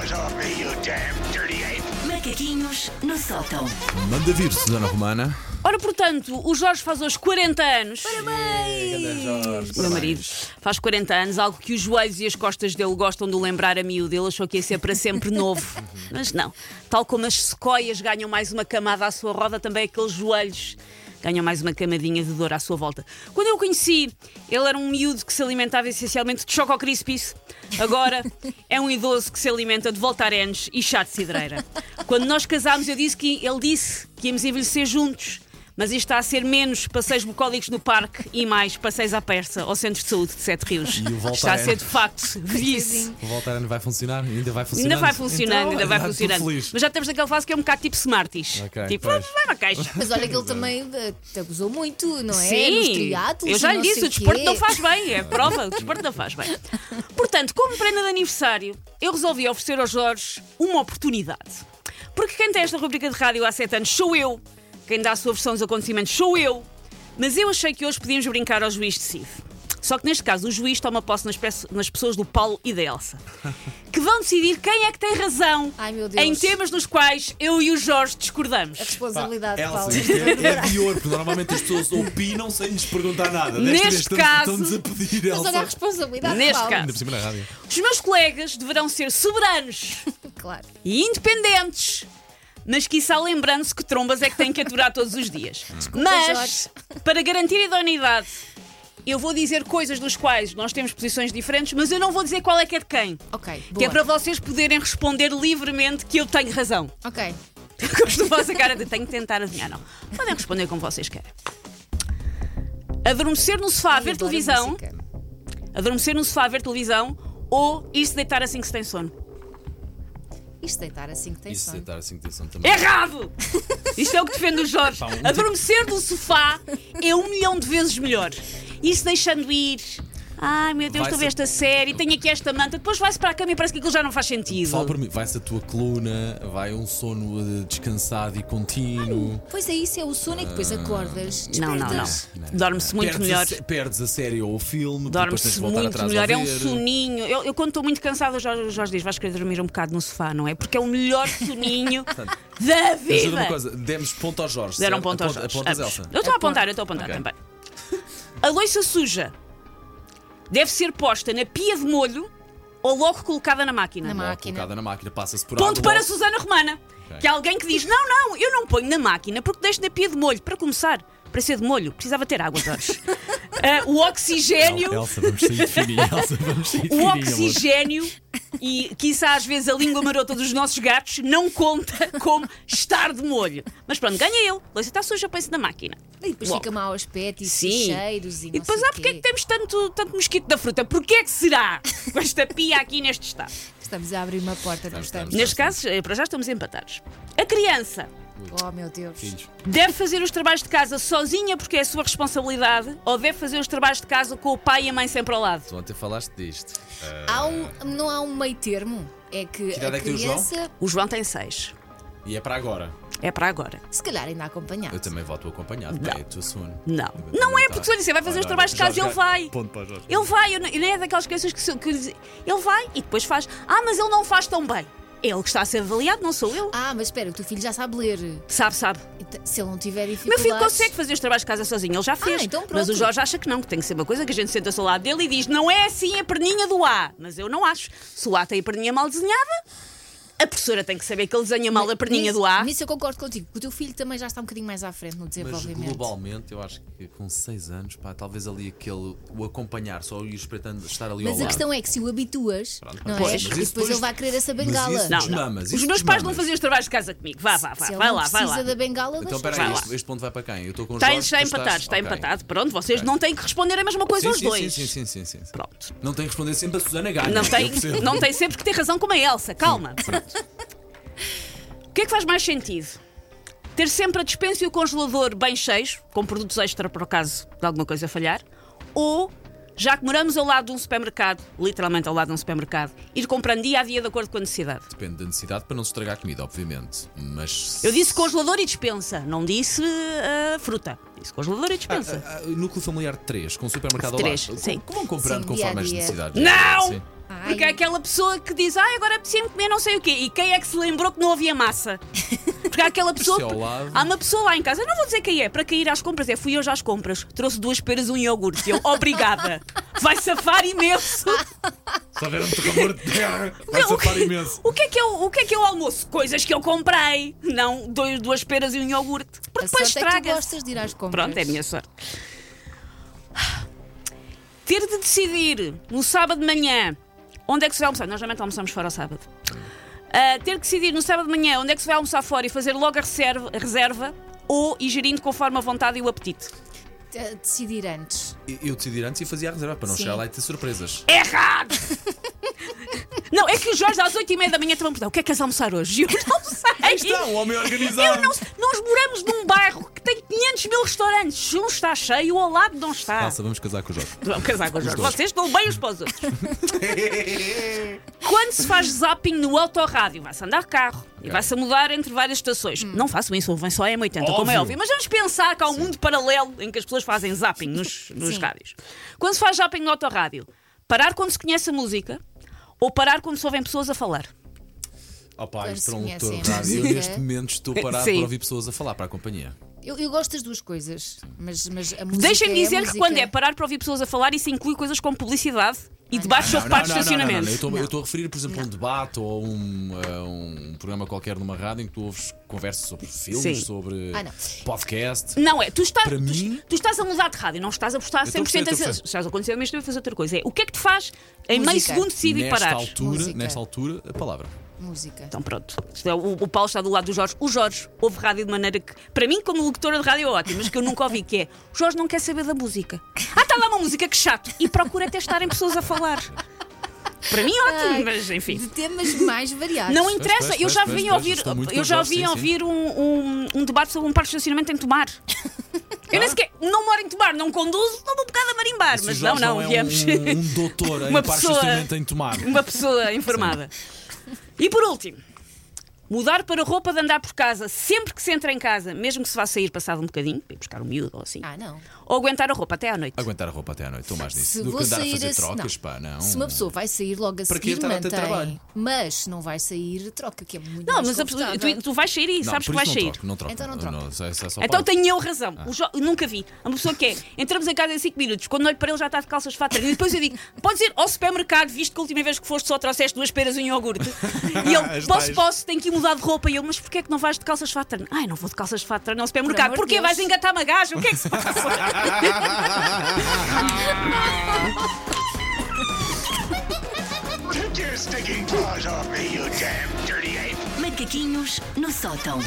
paws off me, you damn dirty ape! Macaquinhos no sótão. Manda vir, Susana Romana. Ora, portanto, o Jorge faz hoje 40 anos. Jorge, Meu marido faz 40 anos, algo que os joelhos e as costas dele gostam de lembrar a miúdo. Ele achou que ia ser para sempre novo. Mas não. Tal como as sequoias ganham mais uma camada à sua roda, também aqueles joelhos ganham mais uma camadinha de dor à sua volta. Quando eu o conheci, ele era um miúdo que se alimentava essencialmente de Choco Crispies. Agora é um idoso que se alimenta de voltarenes e chá de cidreira. Quando nós casámos, eu disse que ele disse que íamos envelhecer juntos. Mas isto está a ser menos passeios bucólicos no parque e mais passeios à persa ao Centro de Saúde de Sete Rios. E o Está a Voltaren? ser de facto vice. O Voltaren vai funcionar? Ainda vai funcionar? Ainda vai funcionando, ainda vai funcionando. Feliz. Mas já temos aquele fase que é um bocado tipo Smarties. Ok, tipo, pois. vai na caixa. Mas olha que ele também eh, te abusou muito, não é? Sim, eu já lhe disse, o desporto quê. não faz bem, é prova, o desporto não faz bem. Portanto, como prenda de aniversário, eu resolvi oferecer ao Jorge uma oportunidade. Porque quem tem esta rubrica de rádio há sete anos sou eu, quem dá a sua versão dos acontecimentos sou eu, mas eu achei que hoje podíamos brincar ao juiz decide. Só que neste caso o juiz toma posse nas, peço- nas pessoas do Paulo e da Elsa, que vão decidir quem é que tem razão Ai, meu Deus. em temas nos quais eu e o Jorge discordamos. A responsabilidade, Elsa, Paulo. isto é, é pior, porque normalmente as pessoas opinam sem lhes perguntar nada. Desta Neste vez estamos- caso- Estamos a pedir, Mas olha a Elsa. responsabilidade, Neste Paulo. caso. Ainda por cima na rádio. Os meus colegas deverão ser soberanos Claro. e independentes, mas quiçá lembrando-se que trombas é que têm que aturar todos os dias. Mas, para garantir a idoneidade, eu vou dizer coisas dos quais nós temos posições diferentes, mas eu não vou dizer qual é que é de quem. Ok, Que é boa. para vocês poderem responder livremente que eu tenho razão. Ok. Gosto da vossa cara de tenho que tentar adivinhar, não. Podem responder como vocês querem. Adormecer no sofá a ver televisão, música. adormecer no sofá a ver televisão ou ir se deitar assim que se tem sono. Isto deitar assim que tem Isso sono. deitar assim que atenção também. Errado! Isto é o que defende o Jorge. Pá, um Adormecer no sofá é um milhão de vezes melhor. Isso deixando ir. Ai meu Deus, estou a ver esta série, tenho aqui esta manta, depois vai-se para a cama e parece que aquilo já não faz sentido. Fala por mim, vai-se a tua coluna, vai um sono eh, descansado e contínuo. Pois é, isso é o sono e depois acordas. Não, não, não. Dorme-se muito perdes melhor. A, perdes a série ou o filme, Dorme-se muito atrás melhor, é um soninho. Eu, eu quando estou muito cansada, o Jorge, Jorge diz: vais querer dormir um bocado no sofá, não é? Porque é o melhor soninho da Mas vida. uma coisa, demos ponto ao Jorge. Deram certo? ponto aos Aponta- Jorge. apontas, Ambos. Elsa. Eu estou a apontar, eu estou a apontar Ok. também. A loiça suja deve ser posta na pia de molho ou logo colocada na máquina. Na Logo máquina. colocada na máquina, passa-se por Ponto água, para logo- Susana Romana. Que é alguém que diz: Não, não, eu não ponho na máquina porque deixo na pia de molho. Para começar, para ser de molho, precisava ter água, Jorge. Ah, o oxigênio. Elsa, vamos sair de fininho. Elsa, vamos sair de O fininho. amor. oxigênio e, quiçá às vezes, a língua marota dos nossos gatos não conta como estar de molho. Mas pronto, ganha ele. A louça está suja, põe-se na máquina. E depois Logo. fica mau aspecto e Sim. cheiros e, E depois, ah, porque é que temos tanto, tanto mosquito da fruta? Porquê é que será com esta pia aqui neste estado? Estamos a abrir uma porta, não estamos. estamos? Neste caso, eh, para já estamos empatados. A criança Oh, meu Deus. Filhos. deve fazer os trabalhos de casa sozinha porque é a sua responsabilidade ou deve fazer os trabalhos de casa com o pai e a mãe sempre ao lado? Tu ontem falaste disto. Há um, não há um meio termo? É que, idade a é que tem o João? criança, O João tem seis. E é para agora. É para agora. se calhar ainda acompanhado. Eu também volto acompanhado. Não. Não. Não é porque se eu disser vai fazer os trabalhos de casa, ele vai. Ponto para o Jorge. Ele vai, eu não- nem é daquelas crianças que, se- que ele vai e depois faz. Ah, mas ele não faz tão bem. Ele que está a ser avaliado, não sou eu. Ah, mas espera, o teu filho já sabe ler. Sabe, sabe. Então, Se ele não tiver Meu dificuldades... filho consegue fazer os trabalhos de casa sozinho, ele já fez. então mas o pronto. Jorge acha que não, que tem que ser uma coisa que a gente senta-se ao lado dele e diz: não é assim a perninha do A. Mas eu não acho. Se o A tem a perninha mal desenhada, a professora tem que saber que ele desenha mal a perninha Nisso- do A. Nisso eu concordo contigo. O teu filho também já está um bocadinho mais à frente no Mas desenvolvimento. globalmente, eu acho que com 6 anos, pá, talvez ali aquele. o acompanhar, só ir espreitando estar ali ao Mas a lado. questão é que se o habituas, Pronto, não é? pois, mas depois isso depois- ele vai querer essa mas bengala. isso- Não, não. mamas, Os isso meus pais vão mamas. fazer os trabalhos de casa comigo. Vá, vá, vá. Se ele Vai não lá, vai precisa lá. da bengala, Então, deixa espera Vai aí, lá. este, este ponto vai para quem? Eu estou com o Está, Jorge, está tu empatado, está ok. empatado. Pronto, vocês Ok. não têm que responder a mesma coisa Sim, aos sim, dois. Sim, sim, sim, sim, sim. Pronto. Não tem que responder sempre a Susana Ganha. Não eu tem, percebo. não tem sempre que ter razão como a Elsa. Calma. O que é que faz mais sentido? Ter sempre a despensa e o congelador bem cheios, com produtos extra por acaso de alguma coisa falhar, ou, já que moramos ao lado de um supermercado, literalmente ao lado de um supermercado, ir comprando dia a dia de acordo com a necessidade. Depende da necessidade para não se estragar a comida, obviamente. Mas. Eu disse congelador e despensa, não disse ah, fruta. Disse congelador e despensa. Ah, ah, núcleo familiar de 3, com supermercado Três, ao lado. sim. Como vão comprando Sim, conforme dia as necessidades? Não! Sim. Ai. Porque é aquela pessoa que diz, ah, agora apetecia-me comer não sei o quê. E quem é que se lembrou que não havia massa? Porque há aquela pessoa. É que-. Há uma pessoa lá em casa, eu não vou dizer quem é, para quem ir às compras. É, fui hoje às compras, trouxe duas peras e um iogurte. E eu, obrigada. Vai safar imenso. Se houver um tocador de terra, vai Não, safar o que- imenso. O que, é que eu, o que é que é o almoço? Coisas que eu comprei. Não dois, duas peras e um iogurte. Porque A depois sorte é que tu estraga. gostas de ir às compras. Pronto, é a minha sorte. Ter de decidir no sábado de manhã onde é que se vai almoçar. Nós geralmente almoçamos fora ao sábado. Ah, ter que decidir no sábado de manhã onde é que se vai almoçar fora e fazer logo a reserva, a reserva ou ir gerindo conforme a vontade e o apetite. De- Decidir antes. Eu decidi antes e fazia a reserva para não Sim. chegar lá e ter surpresas. Errado! não, é que os Jorge às 8 e meia da manhã estão a perguntar o que é que queres almoçar hoje? E eu não sei. Então, homem organizado. Eu não, nós moramos num bairro 500 mil restaurantes. Um está cheio, o ao lado não está. Nossa, vamos casar com o Jorge. Vamos casar com os Jorge. Vocês estão bem uns para os outros. Quando se faz zapping no autorrádio, vai-se andar de carro e vai-se a mudar entre várias estações. Não façam isso, ouvem só a M80, como é Óbvio. óbvio. Mas vamos pensar que há um mundo paralelo em que as pessoas fazem zapping nos, nos Sim. rádios. Quando se faz zapping no autorrádio, parar quando se conhece a música ou parar quando se ouvem pessoas a falar? Opa, Quando isto é um a rádio. Eu neste momento estou parado para ouvir pessoas a falar para a companhia. Eu, eu gosto das duas coisas, mas, mas a música. Deixem-me é a dizer que música. quando é parar para ouvir pessoas a falar, isso inclui coisas como publicidade e debates sobre Não, parques de não, não, não, não, estacionamento. Eu estou- a referir, por exemplo, a um debate ou um, a um programa qualquer numa rádio em que tu ouves conversas sobre filmes, Sim. sobre Ah, não. podcast. Não é, tu estás, Para tu, mim- tu estás a mudar de rádio, não estás a prestar Eu estou a 100% perceber, estou a perceber. Estás a acontecer mesmo a fazer outra coisa. É, o que é que te faz em meio Música. segundo decidir Nesta parar? altura, Música. nesta altura, a palavra. Música. Então pronto. É, o, o Paulo está do lado do Jorge. O Jorge ouve rádio de maneira que, para mim, como locutora de rádio, é ótimo, mas que eu nunca ouvi, que é o Jorge não quer saber da música. Ah, está lá uma música, que chato. E procura até estarem pessoas a falar. Para mim, ótimo, Ai, mas enfim. De temas mais variados. Não interessa, pois, eu já pois, vim pois, ouvir, eu já vim sim, ouvir um, um, um debate sobre um parque de estacionamento em Tomar. Eu nem sequer não moro em Tomar, não conduzo, não vou um bocado a marimbar, mas não, não, é viemos. Um, um doutor em Uma pessoa- estacionamento em tomar. Uma pessoa informada. E por último, mudar para roupa de andar por casa sempre que se entra em casa, mesmo que se vá sair passado um bocadinho, para ir buscar um miúdo ou assim. Ah, não. Ou aguentar a roupa até à noite. Aguentar a roupa até à noite, estou mais nisso. Se Do que andar a sair fazer trocas, não. pá, não. Se uma pessoa vai sair logo a Para seguir, a mantém. trabalho? Mas se não vai sair, troca, que é muito Não, mas a tu, tu vais sair e Não, sabes que vais não sair. troco, não troco. Então não troca. isso é- Então para- tenho eu razão. O Jo- nunca vi. Uma pessoa que é, entramos em casa em 5 minutos, quando olho para ele já está de calças treino. E depois eu digo: podes ir ao supermercado, visto que a última vez que foste só trouxeste duas peras e um iogurte. E ele, posso, posso, tenho que ir mudar de roupa. E eu, mas porquê é que não vais de calças de fato treino? Ai, não vou de calças de fato treino ao supermercado. de Porquê Deus. vais engatar uma gaja? O que é que se passa? Take your stinking paws off me, you damn dirty ape! Macaquinhos no sótão.